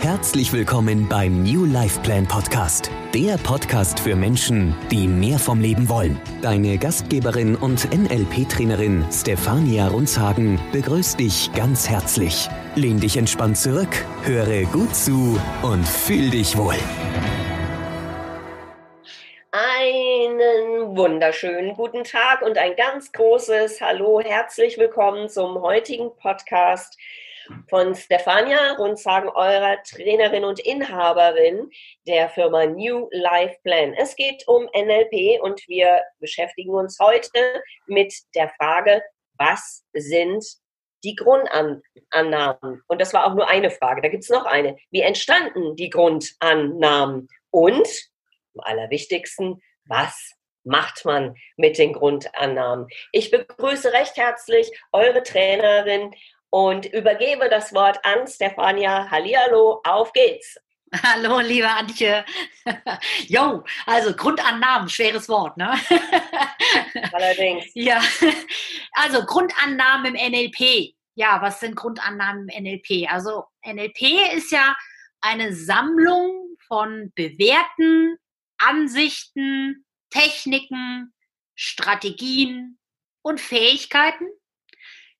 Herzlich willkommen beim New Life Plan Podcast, der Podcast für Menschen, die mehr vom Leben wollen. Deine Gastgeberin und NLP-Trainerin Stefania Runzhagen begrüßt dich ganz herzlich. Lehn dich entspannt zurück, höre gut zu und fühl dich wohl. Einen wunderschönen guten Tag und ein ganz großes Hallo, herzlich willkommen zum heutigen Podcast von Stefania Rundsagen, eurer Trainerin und Inhaberin der Firma New Life Plan. Es geht um NLP und wir beschäftigen uns heute mit der Frage, was sind die Grundannahmen? Und das war auch nur eine Frage. Da gibt es noch eine. Wie entstanden die Grundannahmen? Und am allerwichtigsten, was macht man mit den Grundannahmen? Ich begrüße recht herzlich eure Trainerin und übergebe das Wort an Stefania. Hallihallo, auf geht's. Hallo, liebe Antje. Jo, also Grundannahmen, schweres Wort, ne? Allerdings. Ja, also Grundannahmen im NLP. Ja, was sind Grundannahmen im NLP? Also NLP ist ja eine Sammlung von bewährten Ansichten, Techniken, Strategien und Fähigkeiten,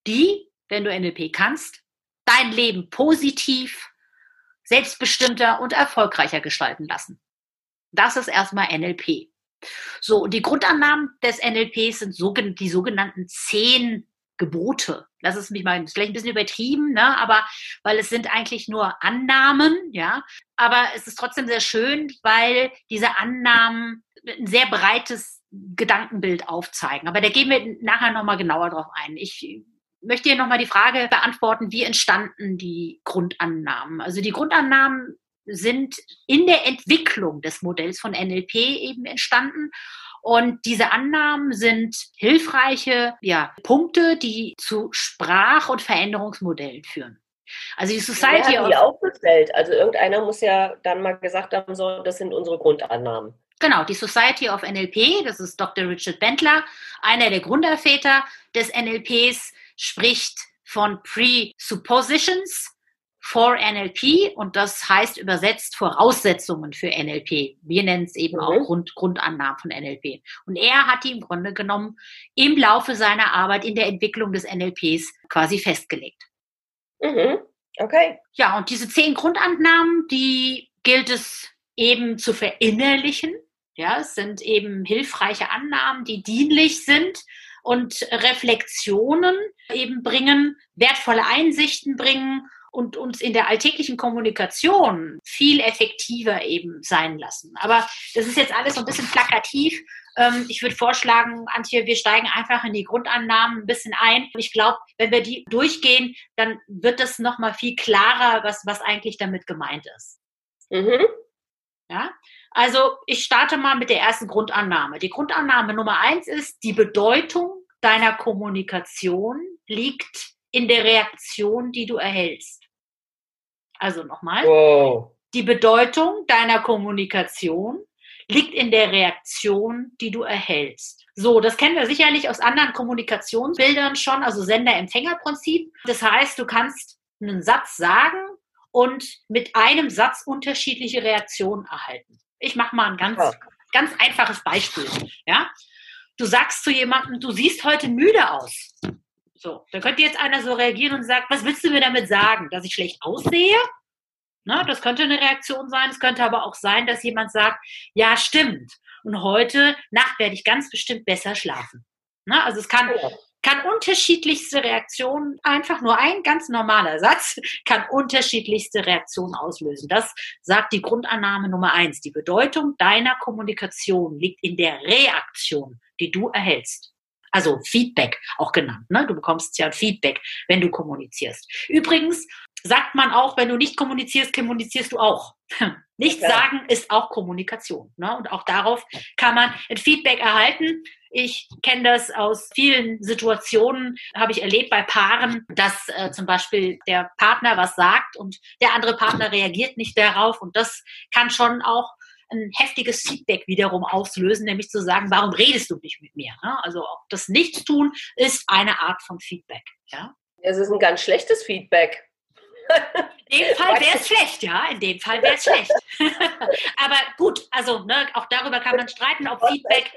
die wenn du NLP kannst, dein Leben positiv, selbstbestimmter und erfolgreicher gestalten lassen. Das ist erstmal NLP. So, und die Grundannahmen des NLPs sind die sogenannten zehn Gebote. Lass es mich mal, ist vielleicht ein bisschen übertrieben, ne? aber weil es sind eigentlich nur Annahmen, ja. Aber es ist trotzdem sehr schön, weil diese Annahmen ein sehr breites Gedankenbild aufzeigen. Aber da gehen wir nachher nochmal genauer drauf ein. Ich möchte hier nochmal die Frage beantworten, wie entstanden die Grundannahmen? Also die Grundannahmen sind in der Entwicklung des Modells von NLP eben entstanden. Und diese Annahmen sind hilfreiche ja, Punkte, die zu Sprach- und Veränderungsmodellen führen. Also die Society Wer hat die aufgestellt. Also irgendeiner muss ja dann mal gesagt haben, so, das sind unsere Grundannahmen. Genau, die Society of NLP, das ist Dr. Richard Bentler, einer der Gründerväter des NLPs, spricht von Presuppositions for NLP und das heißt übersetzt Voraussetzungen für NLP. Wir nennen es eben mhm. auch Grund, Grundannahmen von NLP. Und er hat die im Grunde genommen im Laufe seiner Arbeit in der Entwicklung des NLPs quasi festgelegt. Mhm. Okay. Ja, und diese zehn Grundannahmen, die gilt es eben zu verinnerlichen. Ja, es sind eben hilfreiche Annahmen, die dienlich sind und Reflexionen eben bringen, wertvolle Einsichten bringen und uns in der alltäglichen Kommunikation viel effektiver eben sein lassen. Aber das ist jetzt alles so ein bisschen plakativ. Ähm, ich würde vorschlagen, Antje, wir steigen einfach in die Grundannahmen ein bisschen ein. Ich glaube, wenn wir die durchgehen, dann wird das nochmal viel klarer, was, was eigentlich damit gemeint ist. Mhm. Ja, also ich starte mal mit der ersten Grundannahme. Die Grundannahme Nummer eins ist, die Bedeutung deiner Kommunikation liegt in der Reaktion, die du erhältst. Also nochmal. Wow. Die Bedeutung deiner Kommunikation liegt in der Reaktion, die du erhältst. So, das kennen wir sicherlich aus anderen Kommunikationsbildern schon, also Sender-Empfänger-Prinzip. Das heißt, du kannst einen Satz sagen und mit einem Satz unterschiedliche Reaktionen erhalten. Ich mache mal ein ganz, ja. ganz einfaches Beispiel. Ja? Du sagst zu jemandem, du siehst heute müde aus. So, da könnte jetzt einer so reagieren und sagt, was willst du mir damit sagen? Dass ich schlecht aussehe? Na, das könnte eine Reaktion sein. Es könnte aber auch sein, dass jemand sagt, ja, stimmt. Und heute Nacht werde ich ganz bestimmt besser schlafen. Na, also es kann, kann unterschiedlichste Reaktionen, einfach nur ein ganz normaler Satz, kann unterschiedlichste Reaktionen auslösen. Das sagt die Grundannahme Nummer eins. Die Bedeutung deiner Kommunikation liegt in der Reaktion, die du erhältst. Also Feedback auch genannt. Ne? Du bekommst ja Feedback, wenn du kommunizierst. Übrigens, sagt man auch, wenn du nicht kommunizierst, kommunizierst du auch. Nichts ja. sagen ist auch Kommunikation. Ne? Und auch darauf kann man ein Feedback erhalten. Ich kenne das aus vielen Situationen, habe ich erlebt bei Paaren, dass äh, zum Beispiel der Partner was sagt und der andere Partner reagiert nicht darauf. Und das kann schon auch ein heftiges Feedback wiederum auslösen, nämlich zu sagen, warum redest du nicht mit mir? Ne? Also auch das Nichtstun ist eine Art von Feedback. Ja? Es ist ein ganz schlechtes Feedback. In dem Fall wäre es schlecht, ja. In dem Fall wäre es schlecht. Aber gut, also ne, auch darüber kann man streiten, ob Feedback.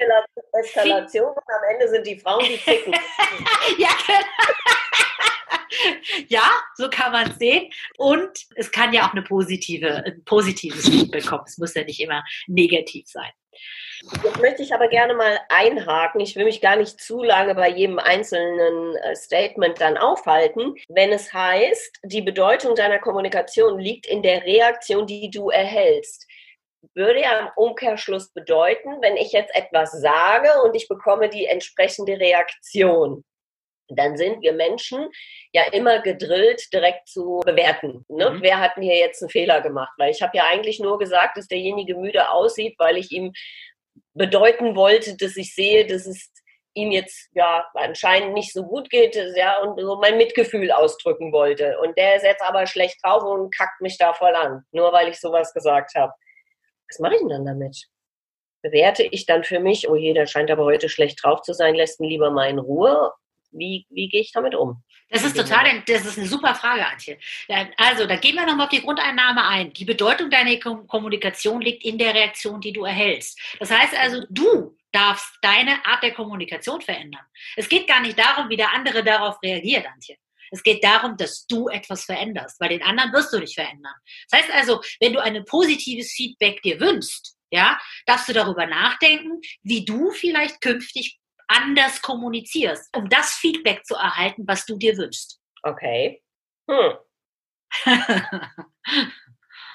Eskalation und am Ende sind die Frauen, die ticken. ja, ja, so kann man es sehen. Und es kann ja auch eine positive, ein positives Feedback kommen. Es muss ja nicht immer negativ sein. Jetzt möchte ich aber gerne mal einhaken. Ich will mich gar nicht zu lange bei jedem einzelnen äh, Statement dann aufhalten. Wenn es heißt, die Bedeutung deiner Kommunikation liegt in der Reaktion, die du erhältst, würde ja im Umkehrschluss bedeuten, wenn ich jetzt etwas sage und ich bekomme die entsprechende Reaktion, dann sind wir Menschen ja immer gedrillt, direkt zu bewerten. Ne? Mhm. Wer hat hier jetzt einen Fehler gemacht? Weil ich habe ja eigentlich nur gesagt, dass derjenige müde aussieht, weil ich ihm bedeuten wollte, dass ich sehe, dass es ihm jetzt ja anscheinend nicht so gut geht, ja, und so mein Mitgefühl ausdrücken wollte. Und der ist jetzt aber schlecht drauf und kackt mich da voll an, nur weil ich sowas gesagt habe. Was mache ich denn dann damit? Bewerte ich dann für mich, oh je, der scheint aber heute schlecht drauf zu sein, lässt ihn lieber mal in Ruhe? Wie, wie gehe ich damit um? Das ist total, das ist eine super Frage, Antje. Also, da gehen wir nochmal auf die Grundeinnahme ein. Die Bedeutung deiner Kommunikation liegt in der Reaktion, die du erhältst. Das heißt also, du darfst deine Art der Kommunikation verändern. Es geht gar nicht darum, wie der andere darauf reagiert, Antje. Es geht darum, dass du etwas veränderst, weil den anderen wirst du nicht verändern. Das heißt also, wenn du ein positives Feedback dir wünschst, ja, darfst du darüber nachdenken, wie du vielleicht künftig anders kommunizierst, um das Feedback zu erhalten, was du dir wünschst. Okay. Hm.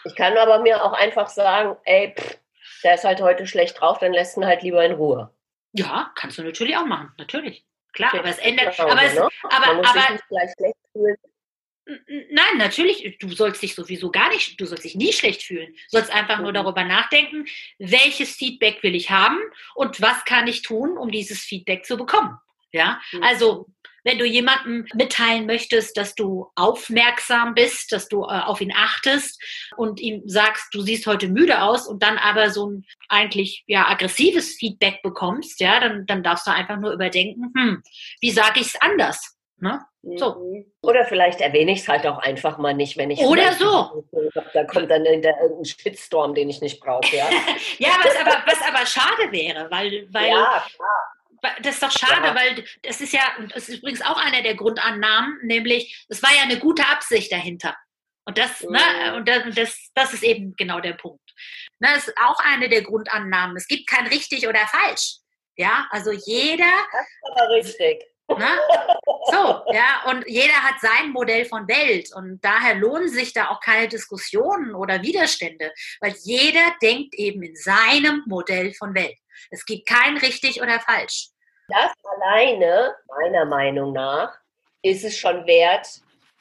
ich kann aber mir auch einfach sagen, ey, pff, der ist halt heute schlecht drauf, dann lässt ihn halt lieber in Ruhe. Ja, kannst du natürlich auch machen, natürlich. Klar, aber es ändert. Aber, es, ne? aber, muss aber, Nein, natürlich, du sollst dich sowieso gar nicht, du sollst dich nie schlecht fühlen. Du sollst einfach nur mhm. darüber nachdenken, welches Feedback will ich haben und was kann ich tun, um dieses Feedback zu bekommen. Ja, mhm. also wenn du jemandem mitteilen möchtest, dass du aufmerksam bist, dass du äh, auf ihn achtest und ihm sagst, du siehst heute müde aus und dann aber so ein eigentlich ja aggressives Feedback bekommst, ja, dann, dann darfst du einfach nur überdenken, hm, wie sage ich es anders? Ne? So. Mhm. Oder vielleicht erwähne ich es halt auch einfach mal nicht, wenn ich. Oder so. Da kommt dann ein Shitstorm, den ich nicht brauche. Ja, ja was, aber, was aber schade wäre, weil. weil ja, klar. Das ist doch schade, ja. weil das ist ja, das ist übrigens auch einer der Grundannahmen, nämlich, es war ja eine gute Absicht dahinter. Und das, ne, mhm. ne, und das, das, das ist eben genau der Punkt. Ne, das ist auch eine der Grundannahmen. Es gibt kein richtig oder falsch. Ja, also jeder. Das ist aber richtig. Ne? So, ja, und jeder hat sein Modell von Welt und daher lohnen sich da auch keine Diskussionen oder Widerstände, weil jeder denkt eben in seinem Modell von Welt. Es gibt kein richtig oder falsch. Das alleine, meiner Meinung nach, ist es schon wert,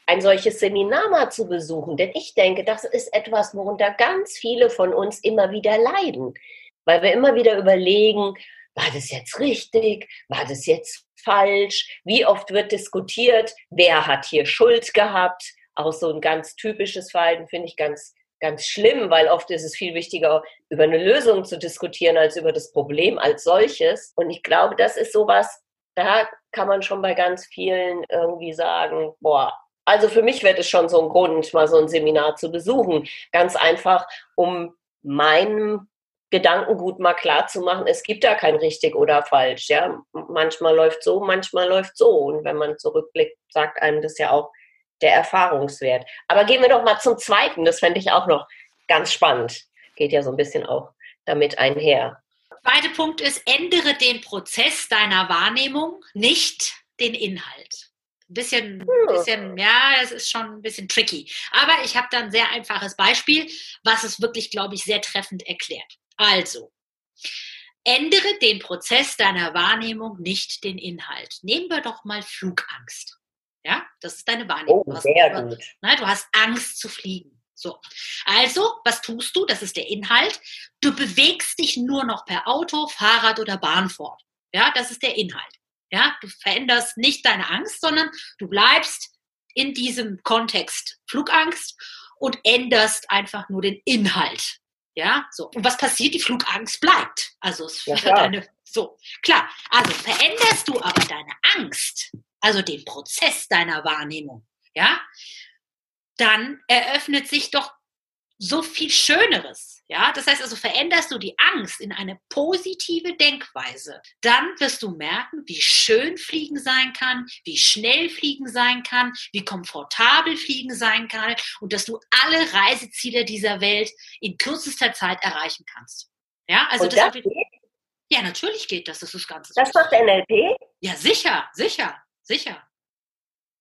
ein solches Seminar mal zu besuchen. Denn ich denke, das ist etwas, worunter ganz viele von uns immer wieder leiden. Weil wir immer wieder überlegen, war das jetzt richtig? War das jetzt falsch? Wie oft wird diskutiert? Wer hat hier Schuld gehabt? Auch so ein ganz typisches Verhalten finde ich ganz, ganz schlimm, weil oft ist es viel wichtiger, über eine Lösung zu diskutieren, als über das Problem als solches. Und ich glaube, das ist sowas, da kann man schon bei ganz vielen irgendwie sagen, boah, also für mich wird es schon so ein Grund, mal so ein Seminar zu besuchen. Ganz einfach, um meinem Gedankengut mal klar zu machen, es gibt da kein richtig oder falsch. Ja, manchmal läuft so, manchmal läuft so. Und wenn man zurückblickt, sagt einem das ja auch der Erfahrungswert. Aber gehen wir doch mal zum zweiten. Das fände ich auch noch ganz spannend. Geht ja so ein bisschen auch damit einher. Zweiter Punkt ist, ändere den Prozess deiner Wahrnehmung, nicht den Inhalt. Ein bisschen, hm. bisschen, ja, es ist schon ein bisschen tricky. Aber ich habe da ein sehr einfaches Beispiel, was es wirklich, glaube ich, sehr treffend erklärt. Also, ändere den Prozess deiner Wahrnehmung, nicht den Inhalt. Nehmen wir doch mal Flugangst. Ja, das ist deine Wahrnehmung. Oh, sehr gut. Ne, du hast Angst zu fliegen. So. Also, was tust du? Das ist der Inhalt. Du bewegst dich nur noch per Auto, Fahrrad oder Bahn fort. Ja, das ist der Inhalt. Ja, du veränderst nicht deine Angst, sondern du bleibst in diesem Kontext Flugangst und änderst einfach nur den Inhalt. Ja, so. Und was passiert? Die Flugangst bleibt. Also es Ja, wird klar. eine, so, klar. Also veränderst du aber deine Angst, also den Prozess deiner Wahrnehmung, ja, dann eröffnet sich doch so viel Schöneres. Ja, das heißt also, veränderst du die Angst in eine positive Denkweise, dann wirst du merken, wie schön Fliegen sein kann, wie schnell Fliegen sein kann, wie komfortabel Fliegen sein kann und dass du alle Reiseziele dieser Welt in kürzester Zeit erreichen kannst. Ja, also Und das, das geht? ja, natürlich geht das, das ist das Ganze. Das macht NLP? ja, sicher, sicher, sicher.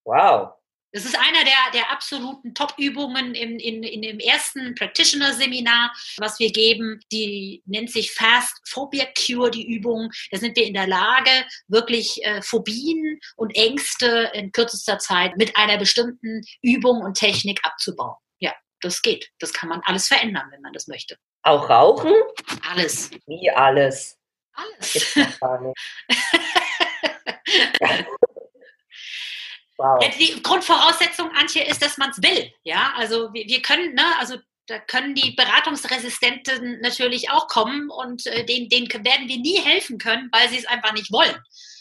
Wow. Das ist einer der, der absoluten Top-Übungen in, in, in dem ersten Practitioner-Seminar, was wir geben. Die nennt sich Fast Phobia Cure, die Übung. Da sind wir in der Lage, wirklich äh, Phobien und Ängste in kürzester Zeit mit einer bestimmten Übung und Technik abzubauen. Ja, das geht. Das kann man alles verändern, wenn man das möchte. Auch Rauchen? Alles. Wie alles. Alles. Gibt's doch gar nicht. Wow. Ja, die Grundvoraussetzung, Antje, ist, dass man es will. Ja, also wir, wir können, ne, also da können die Beratungsresistenten natürlich auch kommen und äh, denen, denen werden wir nie helfen können, weil sie es einfach nicht wollen.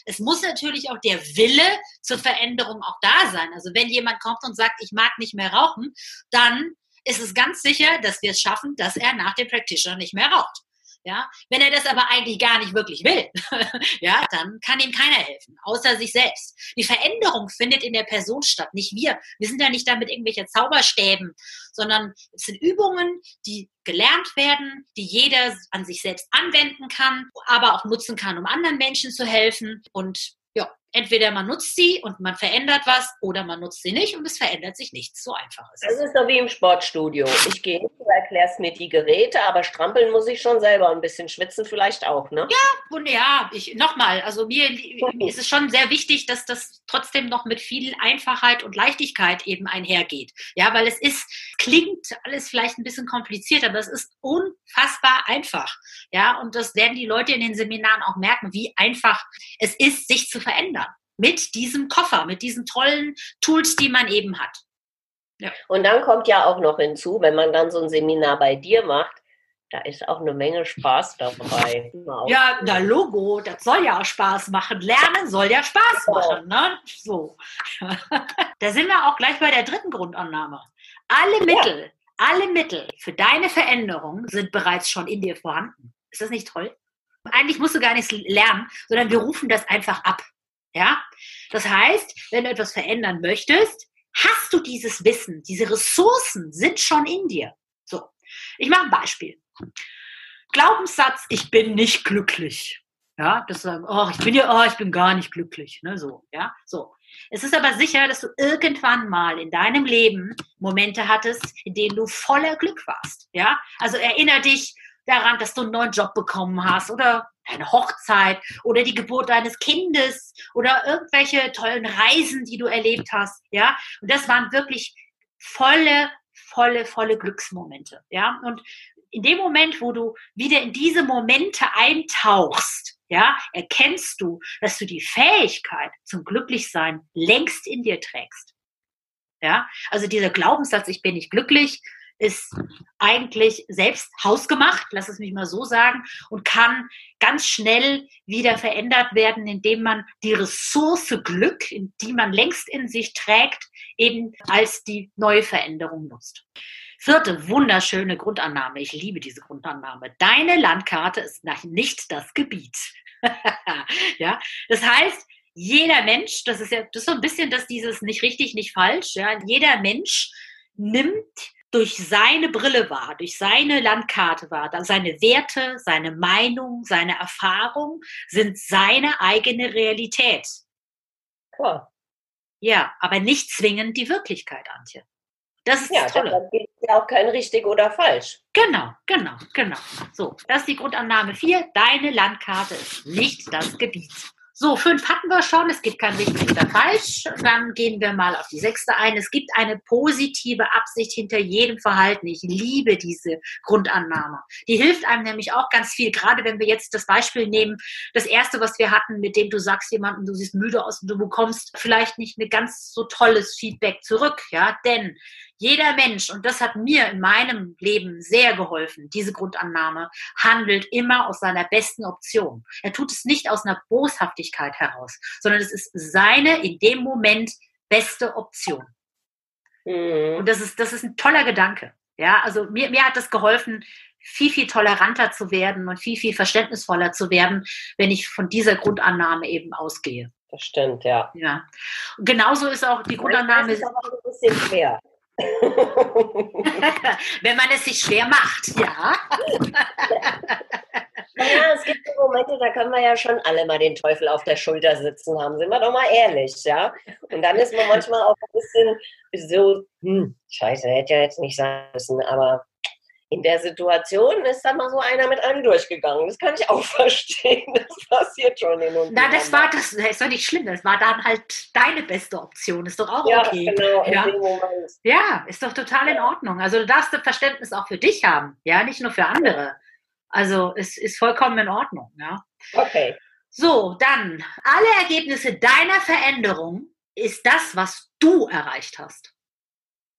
Es muss natürlich auch der Wille zur Veränderung auch da sein. Also wenn jemand kommt und sagt, ich mag nicht mehr rauchen, dann ist es ganz sicher, dass wir es schaffen, dass er nach dem Practitioner nicht mehr raucht. Ja, wenn er das aber eigentlich gar nicht wirklich will, ja, dann kann ihm keiner helfen, außer sich selbst. Die Veränderung findet in der Person statt, nicht wir. Wir sind ja nicht da mit irgendwelchen Zauberstäben, sondern es sind Übungen, die gelernt werden, die jeder an sich selbst anwenden kann, aber auch nutzen kann, um anderen Menschen zu helfen. Und ja, entweder man nutzt sie und man verändert was oder man nutzt sie nicht und es verändert sich nichts. So einfach ist Das es. ist doch wie im Sportstudio. Ich gehe hin, du erklärst mir die Geräte, aber strampeln muss ich schon selber. Ein bisschen schwitzen vielleicht auch, ne? Und ja, ich nochmal, also mir, mir ist es schon sehr wichtig, dass das trotzdem noch mit viel Einfachheit und Leichtigkeit eben einhergeht. Ja, weil es ist, klingt alles vielleicht ein bisschen kompliziert, aber es ist unfassbar einfach. Ja, und das werden die Leute in den Seminaren auch merken, wie einfach es ist, sich zu verändern. Mit diesem Koffer, mit diesen tollen Tools, die man eben hat. Und dann kommt ja auch noch hinzu, wenn man dann so ein Seminar bei dir macht, da ist auch eine Menge Spaß dabei. Ja, na Logo, das soll ja auch Spaß machen. Lernen soll ja Spaß machen, ne? So. da sind wir auch gleich bei der dritten Grundannahme. Alle Mittel, alle Mittel für deine Veränderung sind bereits schon in dir vorhanden. Ist das nicht toll? Eigentlich musst du gar nichts lernen, sondern wir rufen das einfach ab. Ja? Das heißt, wenn du etwas verändern möchtest, hast du dieses Wissen, diese Ressourcen sind schon in dir. So. Ich mache ein Beispiel. Glaubenssatz, ich bin nicht glücklich. Ja, das sagen, oh, ich bin ja, oh, ich bin gar nicht glücklich. Ne, so, ja, so. Es ist aber sicher, dass du irgendwann mal in deinem Leben Momente hattest, in denen du voller Glück warst. Ja, also erinnere dich daran, dass du einen neuen Job bekommen hast oder deine Hochzeit oder die Geburt deines Kindes oder irgendwelche tollen Reisen, die du erlebt hast. Ja, und das waren wirklich volle, volle, volle Glücksmomente. Ja, und in dem Moment, wo du wieder in diese Momente eintauchst, ja, erkennst du, dass du die Fähigkeit zum Glücklichsein längst in dir trägst. Ja, also dieser Glaubenssatz, ich bin nicht glücklich, ist eigentlich selbst hausgemacht, lass es mich mal so sagen, und kann ganz schnell wieder verändert werden, indem man die Ressource Glück, die man längst in sich trägt, eben als die neue Veränderung nutzt. Vierte wunderschöne Grundannahme. Ich liebe diese Grundannahme. Deine Landkarte ist nicht das Gebiet. ja, das heißt, jeder Mensch, das ist ja das ist so ein bisschen das dieses nicht richtig, nicht falsch. Ja, jeder Mensch nimmt durch seine Brille wahr, durch seine Landkarte dann seine Werte, seine Meinung, seine Erfahrung sind seine eigene Realität. Klar. Ja, aber nicht zwingend die Wirklichkeit, Antje. Das ist Ja, das Tolle. gibt es ja auch kein richtig oder falsch. Genau, genau, genau. So, das ist die Grundannahme 4. Deine Landkarte ist nicht das Gebiet. So, fünf hatten wir schon. Es gibt kein richtig oder falsch. Dann gehen wir mal auf die sechste ein. Es gibt eine positive Absicht hinter jedem Verhalten. Ich liebe diese Grundannahme. Die hilft einem nämlich auch ganz viel. Gerade wenn wir jetzt das Beispiel nehmen, das erste, was wir hatten, mit dem du sagst jemandem, du siehst müde aus und du bekommst vielleicht nicht ein ganz so tolles Feedback zurück. Ja, denn jeder Mensch, und das hat mir in meinem Leben sehr geholfen, diese Grundannahme, handelt immer aus seiner besten Option. Er tut es nicht aus einer Boshaftigkeit heraus, sondern es ist seine in dem Moment beste Option. Mhm. Und das ist, das ist ein toller Gedanke. Ja, also mir, mir hat das geholfen, viel, viel toleranter zu werden und viel, viel verständnisvoller zu werden, wenn ich von dieser Grundannahme eben ausgehe. Das stimmt, ja. Ja. Und genauso ist auch die Grundannahme. Das ist aber ein bisschen schwer. Wenn man es sich schwer macht, ja. Naja, es gibt so Momente, da können wir ja schon alle mal den Teufel auf der Schulter sitzen haben. Sind wir doch mal ehrlich, ja? Und dann ist man manchmal auch ein bisschen so, hm, scheiße, hätte ja jetzt nicht sein müssen, aber in der Situation ist dann mal so einer mit einem durchgegangen. Das kann ich auch verstehen. Das passiert schon in uns. Na, das war das, das ist doch nicht schlimm. Das war dann halt deine beste Option. Ist doch auch ja, okay. Genau, ja, ja, ist doch total in Ordnung. Also du darfst das Verständnis auch für dich haben, ja, nicht nur für andere. Also es ist vollkommen in Ordnung, ja. Okay. So, dann alle Ergebnisse deiner Veränderung ist das, was du erreicht hast.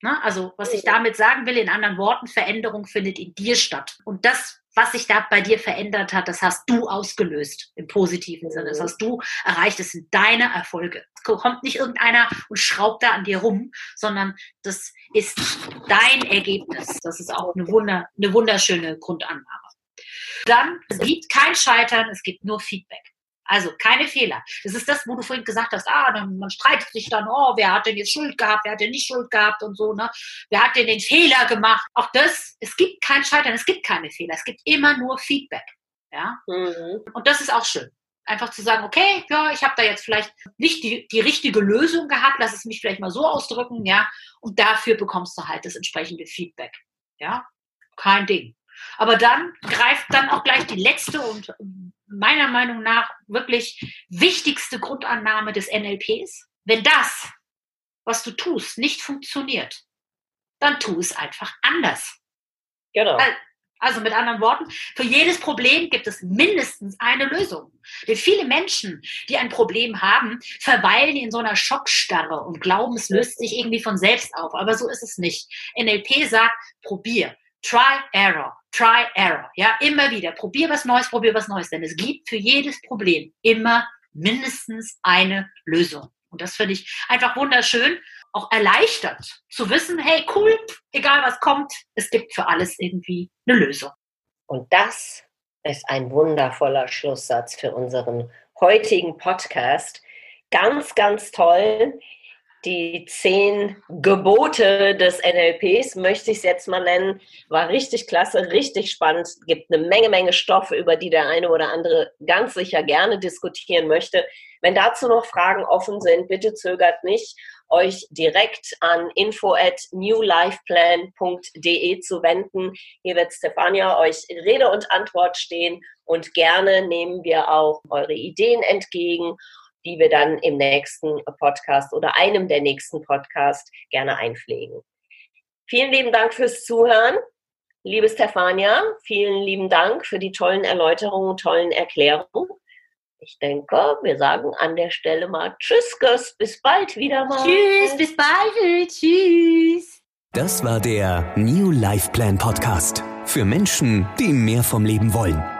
Ne? Also, was ich damit sagen will, in anderen Worten, Veränderung findet in dir statt. Und das, was sich da bei dir verändert hat, das hast du ausgelöst im positiven Sinne. Das mhm. hast du erreicht. Das sind deine Erfolge. Es kommt nicht irgendeiner und schraubt da an dir rum, sondern das ist dein Ergebnis. Das ist auch eine, Wunder, eine wunderschöne Grundannahme. Dann, es gibt kein Scheitern, es gibt nur Feedback. Also keine Fehler. Das ist das, wo du vorhin gesagt hast, ah, man streitet sich dann, oh, wer hat denn jetzt Schuld gehabt, wer hat denn nicht Schuld gehabt und so, ne? Wer hat denn den Fehler gemacht? Auch das, es gibt kein Scheitern, es gibt keine Fehler, es gibt immer nur Feedback. Ja? Mhm. Und das ist auch schön. Einfach zu sagen, okay, ja, ich habe da jetzt vielleicht nicht die, die richtige Lösung gehabt, lass es mich vielleicht mal so ausdrücken, ja, und dafür bekommst du halt das entsprechende Feedback. Ja, kein Ding. Aber dann greift dann auch gleich die letzte und meiner Meinung nach wirklich wichtigste Grundannahme des NLPs. Wenn das, was du tust, nicht funktioniert, dann tu es einfach anders. Genau. Also mit anderen Worten, für jedes Problem gibt es mindestens eine Lösung. Denn viele Menschen, die ein Problem haben, verweilen in so einer Schockstarre und glauben, es löst sich irgendwie von selbst auf. Aber so ist es nicht. NLP sagt, probier. Try, Error, Try, Error. Ja, immer wieder. Probier was Neues, probier was Neues. Denn es gibt für jedes Problem immer mindestens eine Lösung. Und das finde ich einfach wunderschön, auch erleichtert zu wissen, hey, cool, egal was kommt, es gibt für alles irgendwie eine Lösung. Und das ist ein wundervoller Schlusssatz für unseren heutigen Podcast. Ganz, ganz toll die zehn Gebote des NLPs, möchte ich es jetzt mal nennen, war richtig klasse, richtig spannend, gibt eine Menge, Menge Stoffe, über die der eine oder andere ganz sicher gerne diskutieren möchte. Wenn dazu noch Fragen offen sind, bitte zögert nicht, euch direkt an info at newlifeplan.de zu wenden. Hier wird Stefania euch Rede und Antwort stehen und gerne nehmen wir auch eure Ideen entgegen die wir dann im nächsten Podcast oder einem der nächsten Podcasts gerne einpflegen. Vielen lieben Dank fürs Zuhören. Liebe Stefania, vielen lieben Dank für die tollen Erläuterungen, tollen Erklärungen. Ich denke, wir sagen an der Stelle mal Tschüss, Göss, bis bald wieder mal. Tschüss, bis bald, tschüss. Das war der New Life Plan Podcast für Menschen, die mehr vom Leben wollen.